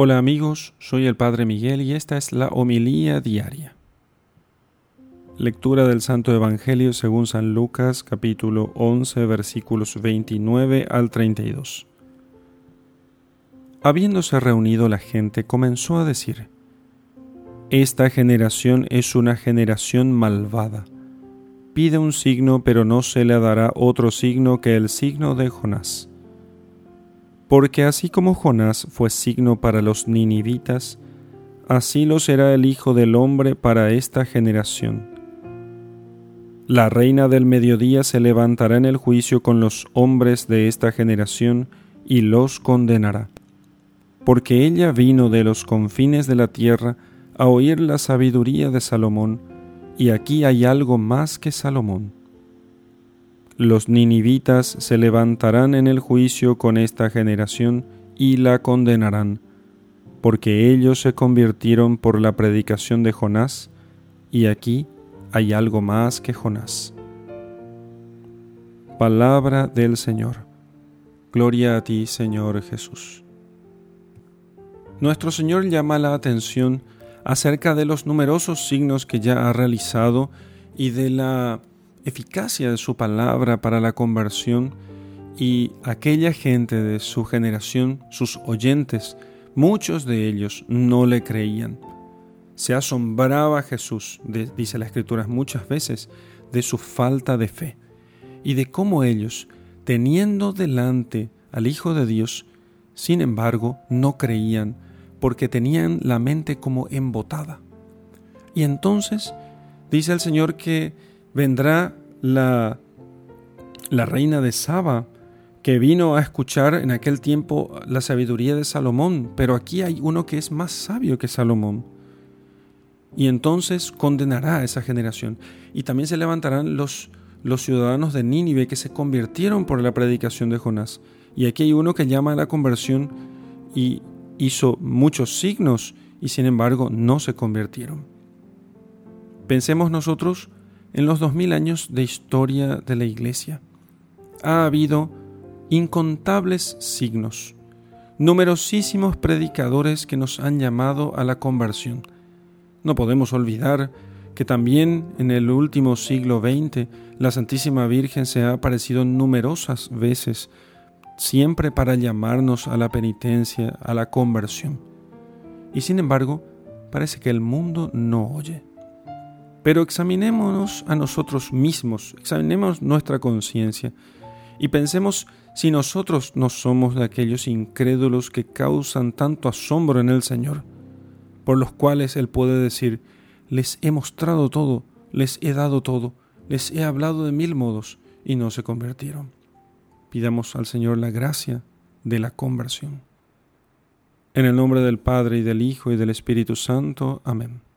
Hola amigos, soy el Padre Miguel y esta es la homilía diaria. Lectura del Santo Evangelio según San Lucas capítulo 11 versículos 29 al 32. Habiéndose reunido la gente comenzó a decir, Esta generación es una generación malvada. Pide un signo pero no se le dará otro signo que el signo de Jonás porque así como Jonás fue signo para los ninivitas, así lo será el Hijo del Hombre para esta generación. La reina del mediodía se levantará en el juicio con los hombres de esta generación y los condenará, porque ella vino de los confines de la tierra a oír la sabiduría de Salomón, y aquí hay algo más que Salomón. Los ninivitas se levantarán en el juicio con esta generación y la condenarán, porque ellos se convirtieron por la predicación de Jonás, y aquí hay algo más que Jonás. Palabra del Señor. Gloria a ti, Señor Jesús. Nuestro Señor llama la atención acerca de los numerosos signos que ya ha realizado y de la eficacia de su palabra para la conversión y aquella gente de su generación, sus oyentes, muchos de ellos no le creían. Se asombraba Jesús, dice la Escritura muchas veces, de su falta de fe y de cómo ellos, teniendo delante al Hijo de Dios, sin embargo, no creían porque tenían la mente como embotada. Y entonces dice el Señor que vendrá la, la reina de Saba, que vino a escuchar en aquel tiempo la sabiduría de Salomón, pero aquí hay uno que es más sabio que Salomón. Y entonces condenará a esa generación. Y también se levantarán los, los ciudadanos de Nínive que se convirtieron por la predicación de Jonás. Y aquí hay uno que llama a la conversión y hizo muchos signos y sin embargo no se convirtieron. Pensemos nosotros en los dos mil años de historia de la Iglesia ha habido incontables signos, numerosísimos predicadores que nos han llamado a la conversión. No podemos olvidar que también en el último siglo XX la Santísima Virgen se ha aparecido numerosas veces, siempre para llamarnos a la penitencia, a la conversión. Y sin embargo, parece que el mundo no oye. Pero examinémonos a nosotros mismos, examinemos nuestra conciencia y pensemos si nosotros no somos de aquellos incrédulos que causan tanto asombro en el Señor, por los cuales Él puede decir, les he mostrado todo, les he dado todo, les he hablado de mil modos y no se convirtieron. Pidamos al Señor la gracia de la conversión. En el nombre del Padre y del Hijo y del Espíritu Santo. Amén.